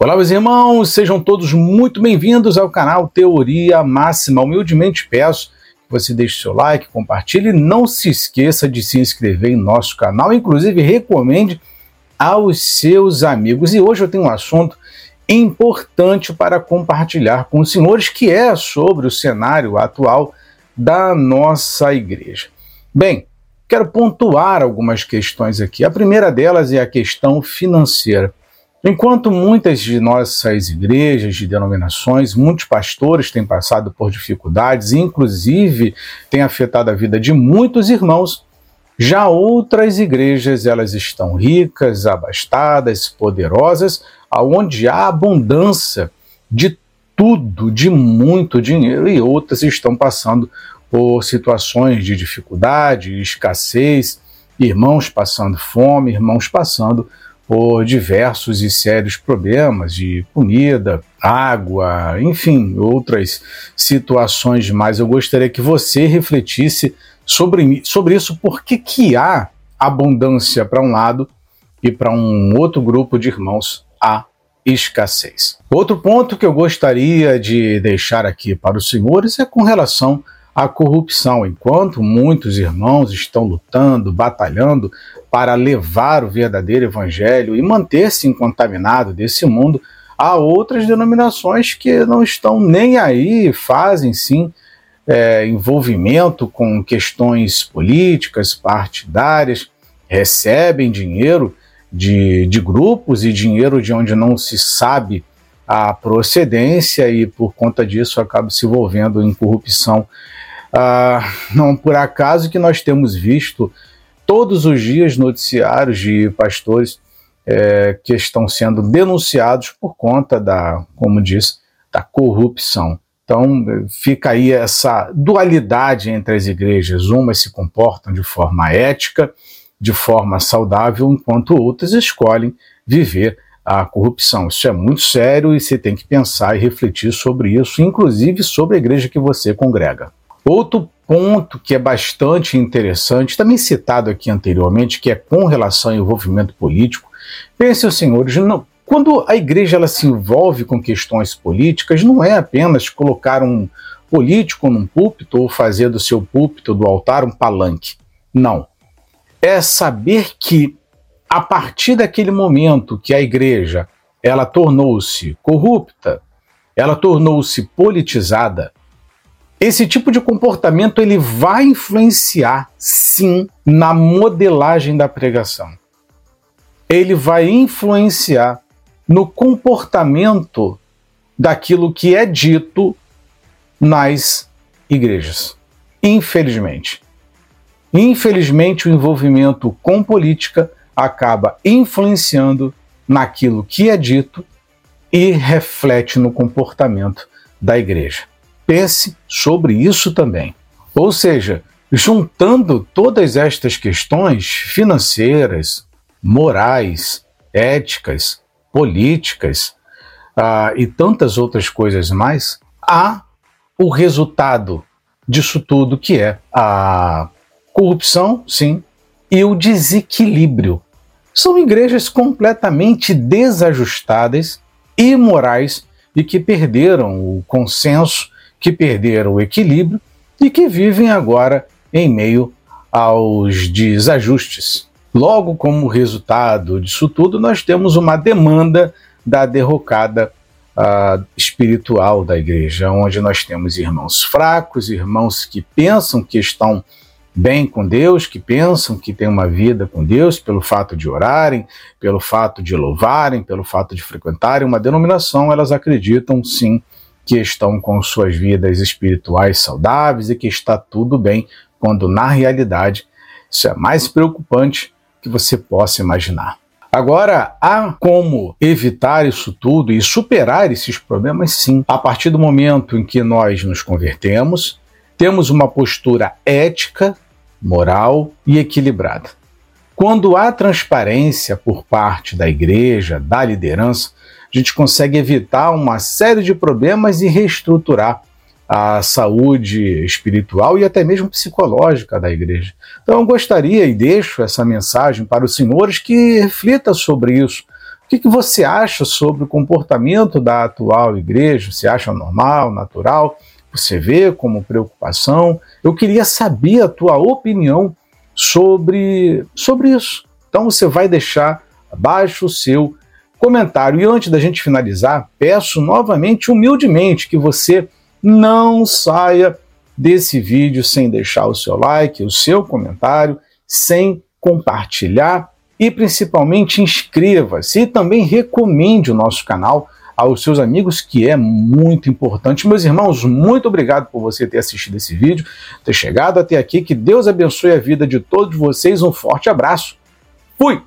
Olá, meus irmãos, sejam todos muito bem-vindos ao canal Teoria Máxima. Humildemente peço que você deixe seu like, compartilhe e não se esqueça de se inscrever em nosso canal, inclusive recomende aos seus amigos. E hoje eu tenho um assunto importante para compartilhar com os senhores, que é sobre o cenário atual da nossa igreja. Bem, quero pontuar algumas questões aqui. A primeira delas é a questão financeira. Enquanto muitas de nossas igrejas, de denominações, muitos pastores têm passado por dificuldades, inclusive tem afetado a vida de muitos irmãos, já outras igrejas elas estão ricas, abastadas, poderosas, aonde há abundância de tudo, de muito dinheiro, e outras estão passando por situações de dificuldade, escassez, irmãos passando fome, irmãos passando por diversos e sérios problemas de comida, água, enfim, outras situações mais. Eu gostaria que você refletisse sobre, sobre isso, por que, há abundância para um lado e para um outro grupo de irmãos há escassez. Outro ponto que eu gostaria de deixar aqui para os senhores é com relação corrupção. Enquanto muitos irmãos estão lutando, batalhando para levar o verdadeiro evangelho e manter-se incontaminado desse mundo, há outras denominações que não estão nem aí, fazem sim é, envolvimento com questões políticas, partidárias, recebem dinheiro de, de grupos e dinheiro de onde não se sabe a procedência e por conta disso acaba se envolvendo em corrupção ah, não por acaso que nós temos visto todos os dias noticiários de pastores é, que estão sendo denunciados por conta da, como diz, da corrupção. Então fica aí essa dualidade entre as igrejas. Umas se comportam de forma ética, de forma saudável, enquanto outras escolhem viver a corrupção. Isso é muito sério e você tem que pensar e refletir sobre isso, inclusive sobre a igreja que você congrega. Outro ponto que é bastante interessante, também citado aqui anteriormente, que é com relação ao envolvimento político. Pensem, senhores, não, quando a igreja ela se envolve com questões políticas, não é apenas colocar um político num púlpito ou fazer do seu púlpito, do altar, um palanque. Não. É saber que a partir daquele momento que a igreja ela tornou-se corrupta, ela tornou-se politizada, esse tipo de comportamento ele vai influenciar, sim, na modelagem da pregação. Ele vai influenciar no comportamento daquilo que é dito nas igrejas. Infelizmente. Infelizmente, o envolvimento com política acaba influenciando naquilo que é dito e reflete no comportamento da igreja. Pense sobre isso também. Ou seja, juntando todas estas questões financeiras, morais, éticas, políticas uh, e tantas outras coisas mais, há o resultado disso tudo que é a corrupção, sim, e o desequilíbrio. São igrejas completamente desajustadas, imorais e que perderam o consenso que perderam o equilíbrio e que vivem agora em meio aos desajustes. Logo, como resultado disso tudo, nós temos uma demanda da derrocada uh, espiritual da igreja, onde nós temos irmãos fracos, irmãos que pensam que estão bem com Deus, que pensam que têm uma vida com Deus pelo fato de orarem, pelo fato de louvarem, pelo fato de frequentarem uma denominação, elas acreditam sim que estão com suas vidas espirituais saudáveis e que está tudo bem, quando na realidade isso é mais preocupante que você possa imaginar. Agora, há como evitar isso tudo e superar esses problemas, sim, a partir do momento em que nós nos convertemos, temos uma postura ética, moral e equilibrada. Quando há transparência por parte da igreja, da liderança, a gente consegue evitar uma série de problemas e reestruturar a saúde espiritual e até mesmo psicológica da igreja. Então eu gostaria e deixo essa mensagem para os senhores que reflita sobre isso. O que, que você acha sobre o comportamento da atual igreja? Você acha normal, natural? Você vê como preocupação? Eu queria saber a tua opinião sobre, sobre isso. Então você vai deixar abaixo o seu comentário. E antes da gente finalizar, peço novamente, humildemente, que você não saia desse vídeo sem deixar o seu like, o seu comentário, sem compartilhar e principalmente inscreva-se e também recomende o nosso canal aos seus amigos, que é muito importante. Meus irmãos, muito obrigado por você ter assistido esse vídeo, ter chegado até aqui. Que Deus abençoe a vida de todos vocês. Um forte abraço. Fui!